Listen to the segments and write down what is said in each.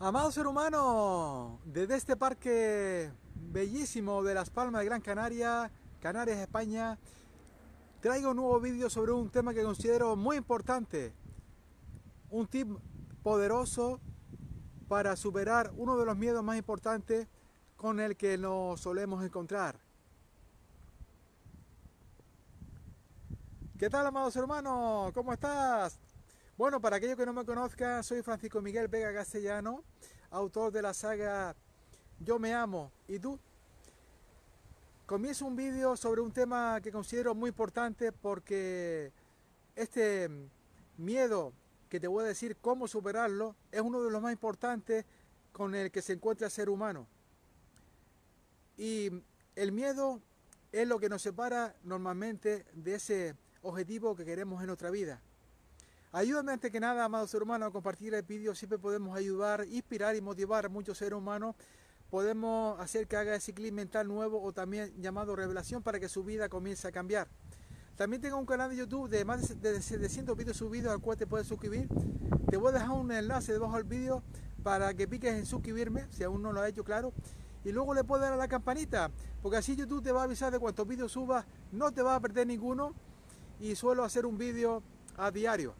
Amado ser humano, desde este parque bellísimo de Las Palmas de Gran Canaria, Canarias, España, traigo un nuevo vídeo sobre un tema que considero muy importante. Un tip poderoso para superar uno de los miedos más importantes con el que nos solemos encontrar. ¿Qué tal, amado ser humano? ¿Cómo estás? Bueno, para aquellos que no me conozcan, soy Francisco Miguel Vega Castellano, autor de la saga Yo me amo y tú. Comienzo un vídeo sobre un tema que considero muy importante porque este miedo que te voy a decir cómo superarlo es uno de los más importantes con el que se encuentra el ser humano. Y el miedo es lo que nos separa normalmente de ese objetivo que queremos en nuestra vida. Ayúdame antes que nada, amado ser humano, a compartir el vídeo. Siempre podemos ayudar, inspirar y motivar a muchos seres humanos. Podemos hacer que haga ese clic mental nuevo o también llamado revelación para que su vida comience a cambiar. También tengo un canal de YouTube de más de 700 vídeos subidos al cual te puedes suscribir. Te voy a dejar un enlace debajo del vídeo para que piques en suscribirme, si aún no lo has hecho, claro. Y luego le puedes dar a la campanita, porque así YouTube te va a avisar de cuántos vídeos subas, no te va a perder ninguno. Y suelo hacer un vídeo a diario.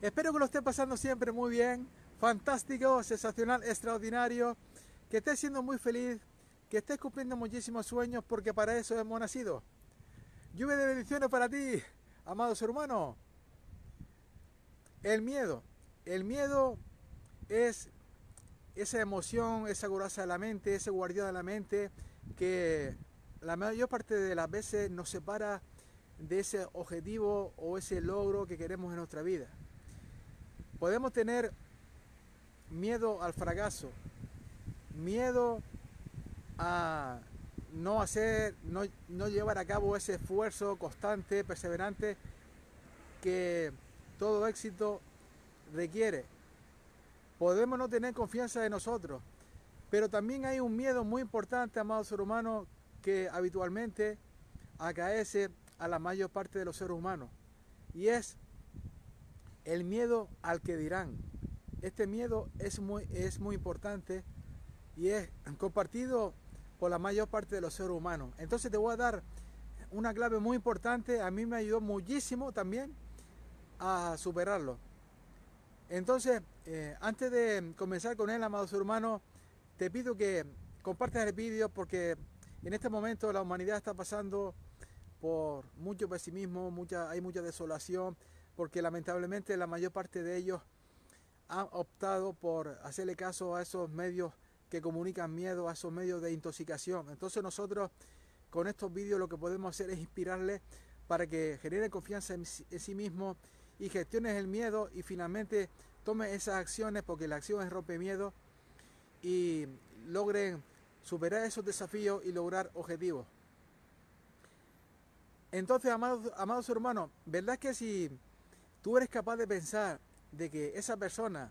Espero que lo esté pasando siempre muy bien, fantástico, sensacional, extraordinario, que estés siendo muy feliz, que estés cumpliendo muchísimos sueños porque para eso hemos nacido. Lluvia de bendiciones para ti, amado ser humano. El miedo. El miedo es esa emoción, esa coraza de la mente, ese guardián de la mente que la mayor parte de las veces nos separa de ese objetivo o ese logro que queremos en nuestra vida. Podemos tener miedo al fracaso, miedo a no hacer, no, llevar a cabo ese esfuerzo constante, perseverante que todo éxito requiere. Podemos no tener confianza en nosotros, pero también hay un miedo muy importante, amado ser humano, que habitualmente acaece a la mayor parte de los seres humanos, y es el miedo al que dirán. Este miedo es muy, es muy importante y es compartido por la mayor parte de los seres humanos. Entonces te voy a dar una clave muy importante. A mí me ayudó muchísimo también a superarlo. Entonces, eh, antes de comenzar con él, amado ser humano, te pido que compartas el vídeo porque en este momento la humanidad está pasando por mucho pesimismo, hay mucha desolación, porque lamentablemente la mayor parte de ellos han optado por hacerle caso a esos medios que comunican miedo, a esos medios de intoxicación. Entonces nosotros con estos vídeos lo que podemos hacer es inspirarles para que generen confianza en, sí mismos y gestiones el miedo y finalmente tomen esas acciones porque la acción es rompe miedo y logren superar esos desafíos y lograr objetivos. Entonces, amados, amados hermanos, ¿verdad que si tú eres capaz de pensar de que esa persona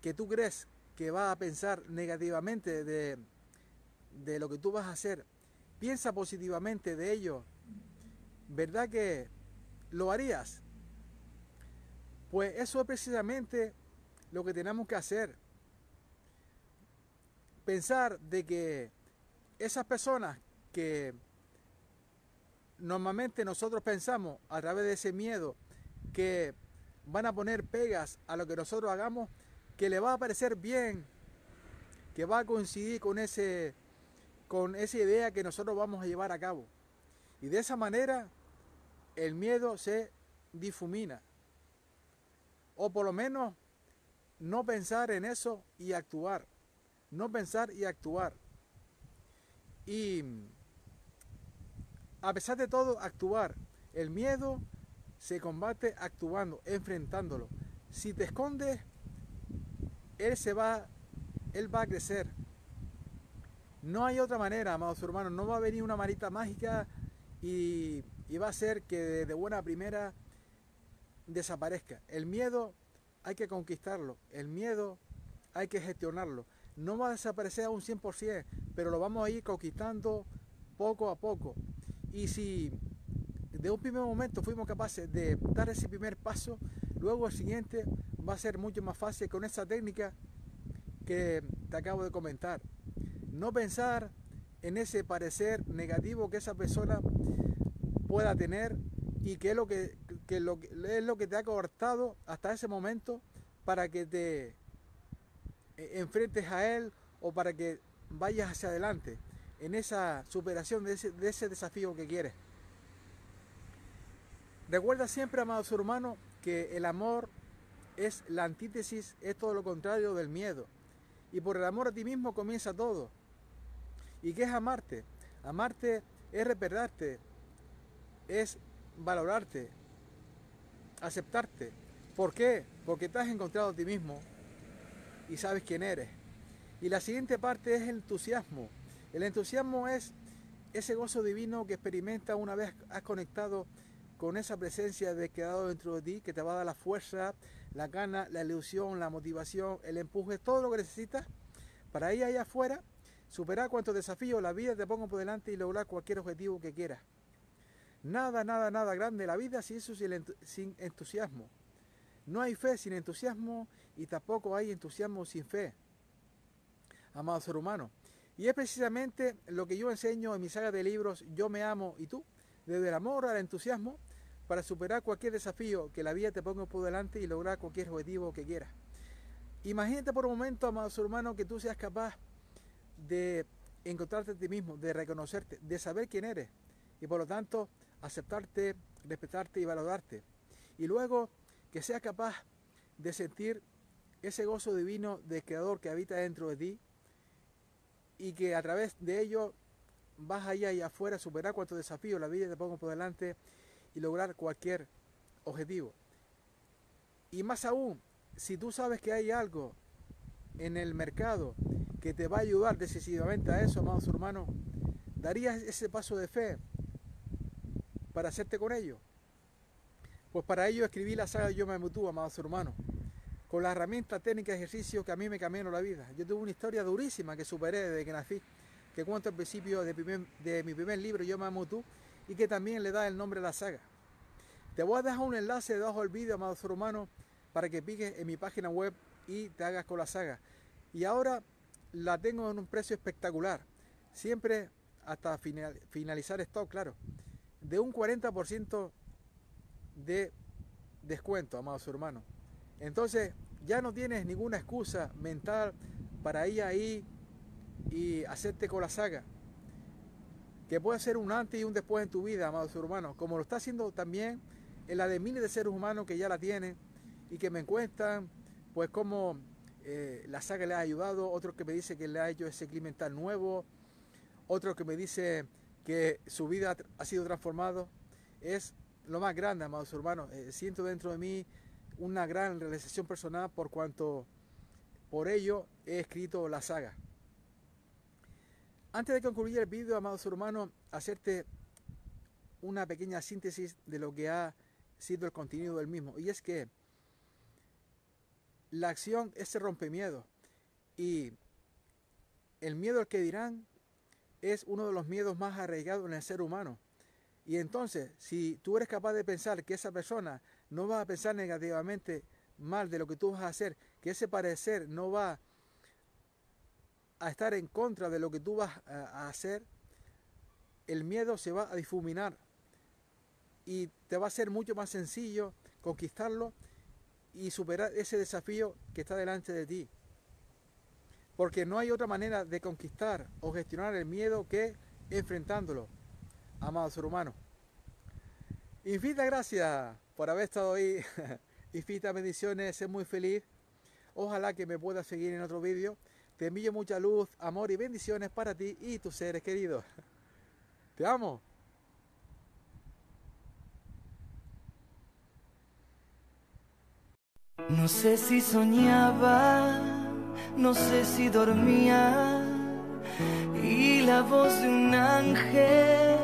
que tú crees que va a pensar negativamente de, de lo que tú vas a hacer, piensa positivamente de ello, ¿verdad que lo harías? Pues eso es precisamente lo que tenemos que hacer. Pensar de que esas personas que normalmente nosotros pensamos a través de ese miedo que van a poner pegas a lo que nosotros hagamos, que le va a parecer bien, que va a coincidir con, ese, con esa idea que nosotros vamos a llevar a cabo. Y de esa manera el miedo se difumina. O por lo menos no pensar en eso y actuar. No pensar y actuar. Y a pesar de todo, actuar. El miedo se combate actuando, enfrentándolo. Si te escondes, él se va, él va a crecer. No hay otra manera, amados hermanos. No va a venir una marita mágica y, va a hacer que de buena primera desaparezca. El miedo hay que conquistarlo. El miedo hay que gestionarlo. No va a desaparecer a un 100%, pero lo vamos a ir conquistando poco a poco. Y si de un primer momento fuimos capaces de dar ese primer paso, luego el siguiente va a ser mucho más fácil con esa técnica que te acabo de comentar. No pensar en ese parecer negativo que esa persona pueda tener y que es lo que, es lo que te ha cortado hasta ese momento para que te eh, enfrentes a él o para que vayas hacia adelante en esa superación de ese, de ese desafío que quieres. Recuerda siempre, amado ser humano, que el amor es la antítesis, es todo lo contrario del miedo. Y por el amor a ti mismo comienza todo. ¿Y qué es amarte? Amarte es respetarte, es valorarte, aceptarte. ¿Por qué? Porque te has encontrado a ti mismo y sabes quién eres. Y la siguiente parte es el entusiasmo. El entusiasmo es ese gozo divino que experimenta una vez has conectado con esa presencia de quedado dentro de ti que te va a dar la fuerza, la gana, la ilusión, la motivación, el empuje, todo lo que necesitas para ir allá afuera, superar cuantos desafíos la vida te ponga por delante y lograr cualquier objetivo que quieras. Nada, nada, nada grande la vida sin eso sin entusiasmo. No hay fe sin entusiasmo y tampoco hay entusiasmo sin fe, amado ser humano. Y es precisamente lo que yo enseño en mi saga de libros Yo me amo y tú, desde el amor al entusiasmo, para superar cualquier desafío que la vida te ponga por delante y lograr cualquier objetivo que quieras. Imagínate por un momento, amado ser humano, que tú seas capaz de encontrarte a ti mismo, de reconocerte, de saber quién eres y por lo tanto aceptarte, respetarte y valorarte. Y luego que seas capaz de sentir ese gozo divino del Creador que habita dentro de ti y que a través de ello vas allá y afuera superar cuantos desafíos la vida te ponga por delante y lograr cualquier objetivo. Y más aún, si tú sabes que hay algo en el mercado que te va a ayudar decisivamente a eso, amados hermanos, darías ese paso de fe para hacerte con ello. Pues para ello escribí la saga Yo me mutúo, amados hermanos, con la herramienta técnica de ejercicio que a mí me cambió la vida. Yo tuve una historia durísima que superé desde que nací, que cuento al principio de, mi primer libro, Yo me amo tú, y que también le da el nombre a la saga. Te voy a dejar un enlace debajo del vídeo, amados hermanos, para que piques en mi página web y te hagas con la saga. Y ahora la tengo en un precio espectacular, siempre hasta finalizar esto, claro, de un 40% de descuento, amados hermanos. Entonces, ya no tienes ninguna excusa mental para ir ahí y hacerte con la saga. Que puede ser un antes y un después en tu vida, amados hermanos, como lo está haciendo también en la de miles de seres humanos que ya la tienen y que me encuentran, pues como eh, la saga le ha ayudado, otro que me dice que le ha hecho ese clima nuevo, otro que me dice que su vida ha sido transformado. Es lo más grande, amados hermanos. Eh, siento dentro de mí una gran realización personal por cuanto por ello he escrito la saga. Antes de concluir el vídeo, amados hermanos, hacerte una pequeña síntesis de lo que ha sido el contenido del mismo. Y es que la acción es rompe rompemiedo. Y el miedo al que dirán es uno de los miedos más arraigados en el ser humano. Y entonces, si tú eres capaz de pensar que esa persona no va a pensar negativamente mal de lo que tú vas a hacer, que ese parecer no va a estar en contra de lo que tú vas a hacer, el miedo se va a difuminar y te va a ser mucho más sencillo conquistarlo y superar ese desafío que está delante de ti. Porque no hay otra manera de conquistar o gestionar el miedo que enfrentándolo amado ser humano. Infinitas gracias por haber estado ahí. Infinitas bendiciones, sé muy feliz. Ojalá que me puedas seguir en otro vídeo. Te envío mucha luz, amor y bendiciones para ti y tus seres queridos. Te amo. No sé si soñaba, no sé si dormía y la voz de un ángel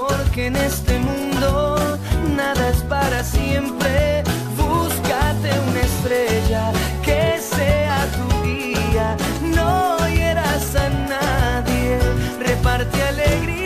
porque en este mundo nada es para siempre. Búscate una estrella que sea tu guía, no hieras a nadie, reparte alegría.